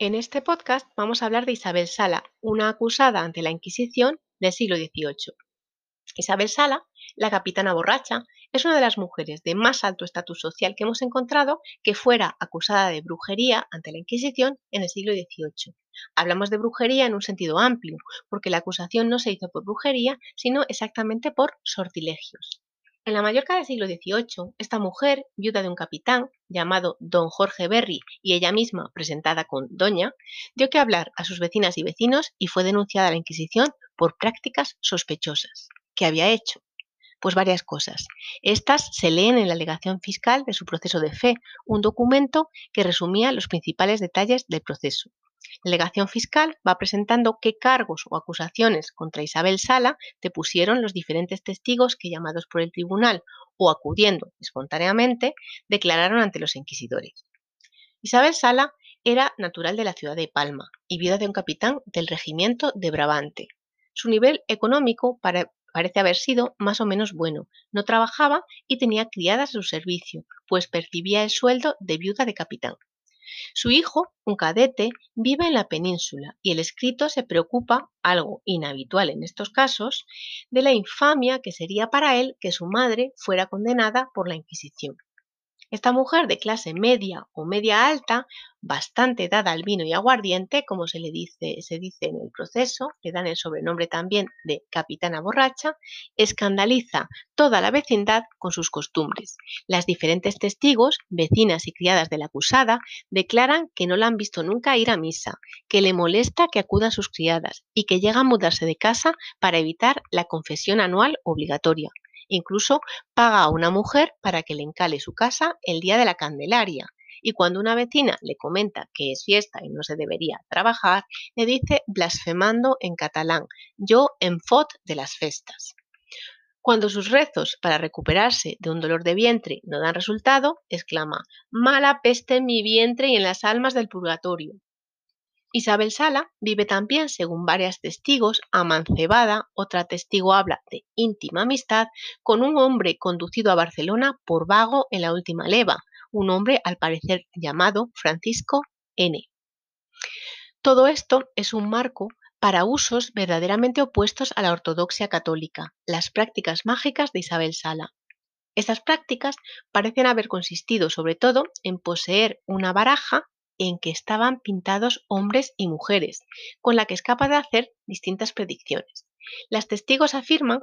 En este podcast vamos a hablar de Isabel Sala, una acusada ante la Inquisición del siglo XVIII. Isabel Sala, la capitana borracha, es una de las mujeres de más alto estatus social que hemos encontrado que fuera acusada de brujería ante la Inquisición en el siglo XVIII. Hablamos de brujería en un sentido amplio, porque la acusación no se hizo por brujería, sino exactamente por sortilegios. En la Mallorca del siglo XVIII, esta mujer, viuda de un capitán llamado don Jorge Berry y ella misma presentada con doña, dio que hablar a sus vecinas y vecinos y fue denunciada a la Inquisición por prácticas sospechosas. ¿Qué había hecho? Pues varias cosas. Estas se leen en la alegación fiscal de su proceso de fe, un documento que resumía los principales detalles del proceso. La legación fiscal va presentando qué cargos o acusaciones contra Isabel Sala depusieron los diferentes testigos que, llamados por el tribunal o acudiendo espontáneamente, declararon ante los inquisidores. Isabel Sala era natural de la ciudad de Palma y viuda de un capitán del regimiento de Brabante. Su nivel económico parece haber sido más o menos bueno. No trabajaba y tenía criadas a su servicio, pues percibía el sueldo de viuda de capitán. Su hijo, un cadete, vive en la península y el escrito se preocupa, algo inhabitual en estos casos, de la infamia que sería para él que su madre fuera condenada por la Inquisición. Esta mujer de clase media o media alta, bastante dada al vino y aguardiente, como se le dice, se dice en el proceso, le dan el sobrenombre también de capitana borracha, escandaliza toda la vecindad con sus costumbres. Las diferentes testigos, vecinas y criadas de la acusada, declaran que no la han visto nunca ir a misa, que le molesta que acudan sus criadas y que llega a mudarse de casa para evitar la confesión anual obligatoria. Incluso paga a una mujer para que le encale su casa el día de la Candelaria. Y cuando una vecina le comenta que es fiesta y no se debería trabajar, le dice blasfemando en catalán, yo en fot de las festas. Cuando sus rezos para recuperarse de un dolor de vientre no dan resultado, exclama, mala peste en mi vientre y en las almas del purgatorio. Isabel Sala vive también, según varias testigos, amancebada, otra testigo habla de íntima amistad, con un hombre conducido a Barcelona por vago en la última leva, un hombre al parecer llamado Francisco N. Todo esto es un marco para usos verdaderamente opuestos a la ortodoxia católica, las prácticas mágicas de Isabel Sala. Estas prácticas parecen haber consistido sobre todo en poseer una baraja en que estaban pintados hombres y mujeres, con la que es capaz de hacer distintas predicciones. Las testigos afirman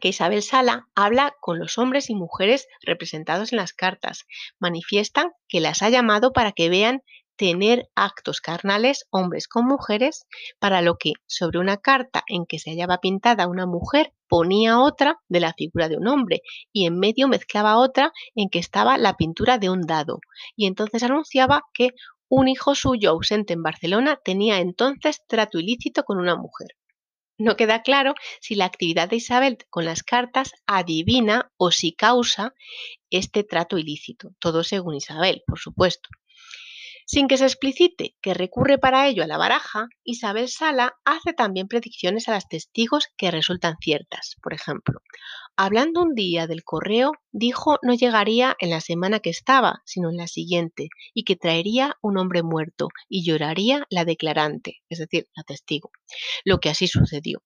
que Isabel Sala habla con los hombres y mujeres representados en las cartas. Manifiestan que las ha llamado para que vean tener actos carnales hombres con mujeres, para lo que sobre una carta en que se hallaba pintada una mujer ponía otra de la figura de un hombre y en medio mezclaba otra en que estaba la pintura de un dado y entonces anunciaba que un hijo suyo ausente en Barcelona tenía entonces trato ilícito con una mujer. No queda claro si la actividad de Isabel con las cartas adivina o si causa este trato ilícito, todo según Isabel, por supuesto. Sin que se explicite que recurre para ello a la baraja, Isabel Sala hace también predicciones a los testigos que resultan ciertas. Por ejemplo, hablando un día del correo, dijo no llegaría en la semana que estaba, sino en la siguiente, y que traería un hombre muerto y lloraría la declarante, es decir, la testigo, lo que así sucedió.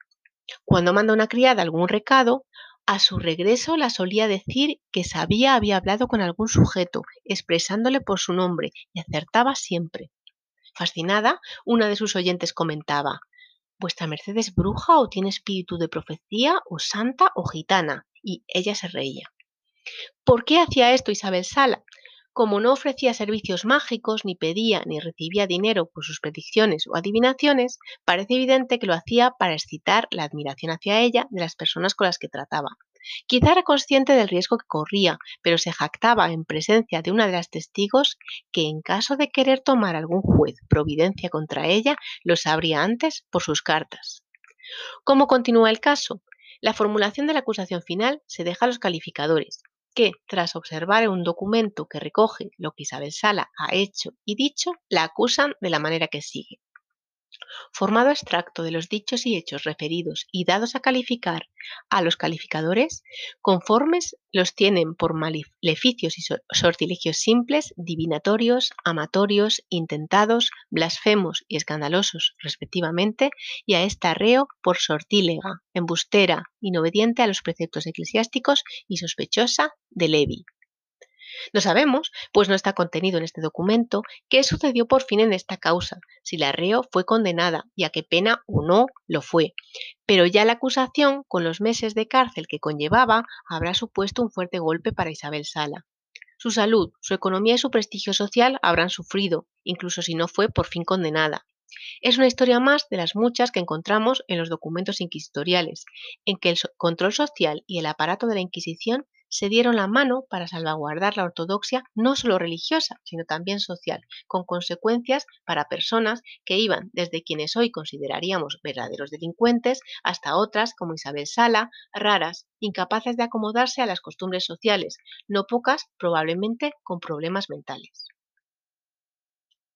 Cuando manda una criada algún recado, a su regreso la solía decir que sabía había hablado con algún sujeto, expresándole por su nombre, y acertaba siempre. Fascinada, una de sus oyentes comentaba Vuestra merced es bruja o tiene espíritu de profecía o santa o gitana, y ella se reía. ¿Por qué hacía esto Isabel Sala? Como no ofrecía servicios mágicos, ni pedía ni recibía dinero por sus predicciones o adivinaciones, parece evidente que lo hacía para excitar la admiración hacia ella de las personas con las que trataba. Quizá era consciente del riesgo que corría, pero se jactaba en presencia de una de las testigos que en caso de querer tomar algún juez providencia contra ella, lo sabría antes por sus cartas. ¿Cómo continúa el caso? La formulación de la acusación final se deja a los calificadores, que, tras observar un documento que recoge lo que Isabel Sala ha hecho y dicho, la acusan de la manera que sigue. Formado extracto de los dichos y hechos referidos y dados a calificar a los calificadores, conformes los tienen por maleficios y sortilegios simples, divinatorios, amatorios, intentados, blasfemos y escandalosos, respectivamente, y a esta reo por sortílega, embustera, inobediente a los preceptos eclesiásticos y sospechosa de levi. No sabemos, pues no está contenido en este documento, qué sucedió por fin en esta causa, si la reo fue condenada y a qué pena o no lo fue. Pero ya la acusación, con los meses de cárcel que conllevaba, habrá supuesto un fuerte golpe para Isabel Sala. Su salud, su economía y su prestigio social habrán sufrido, incluso si no fue por fin condenada. Es una historia más de las muchas que encontramos en los documentos inquisitoriales, en que el control social y el aparato de la Inquisición se dieron la mano para salvaguardar la ortodoxia no solo religiosa, sino también social, con consecuencias para personas que iban desde quienes hoy consideraríamos verdaderos delincuentes hasta otras como Isabel Sala, raras, incapaces de acomodarse a las costumbres sociales, no pocas probablemente con problemas mentales.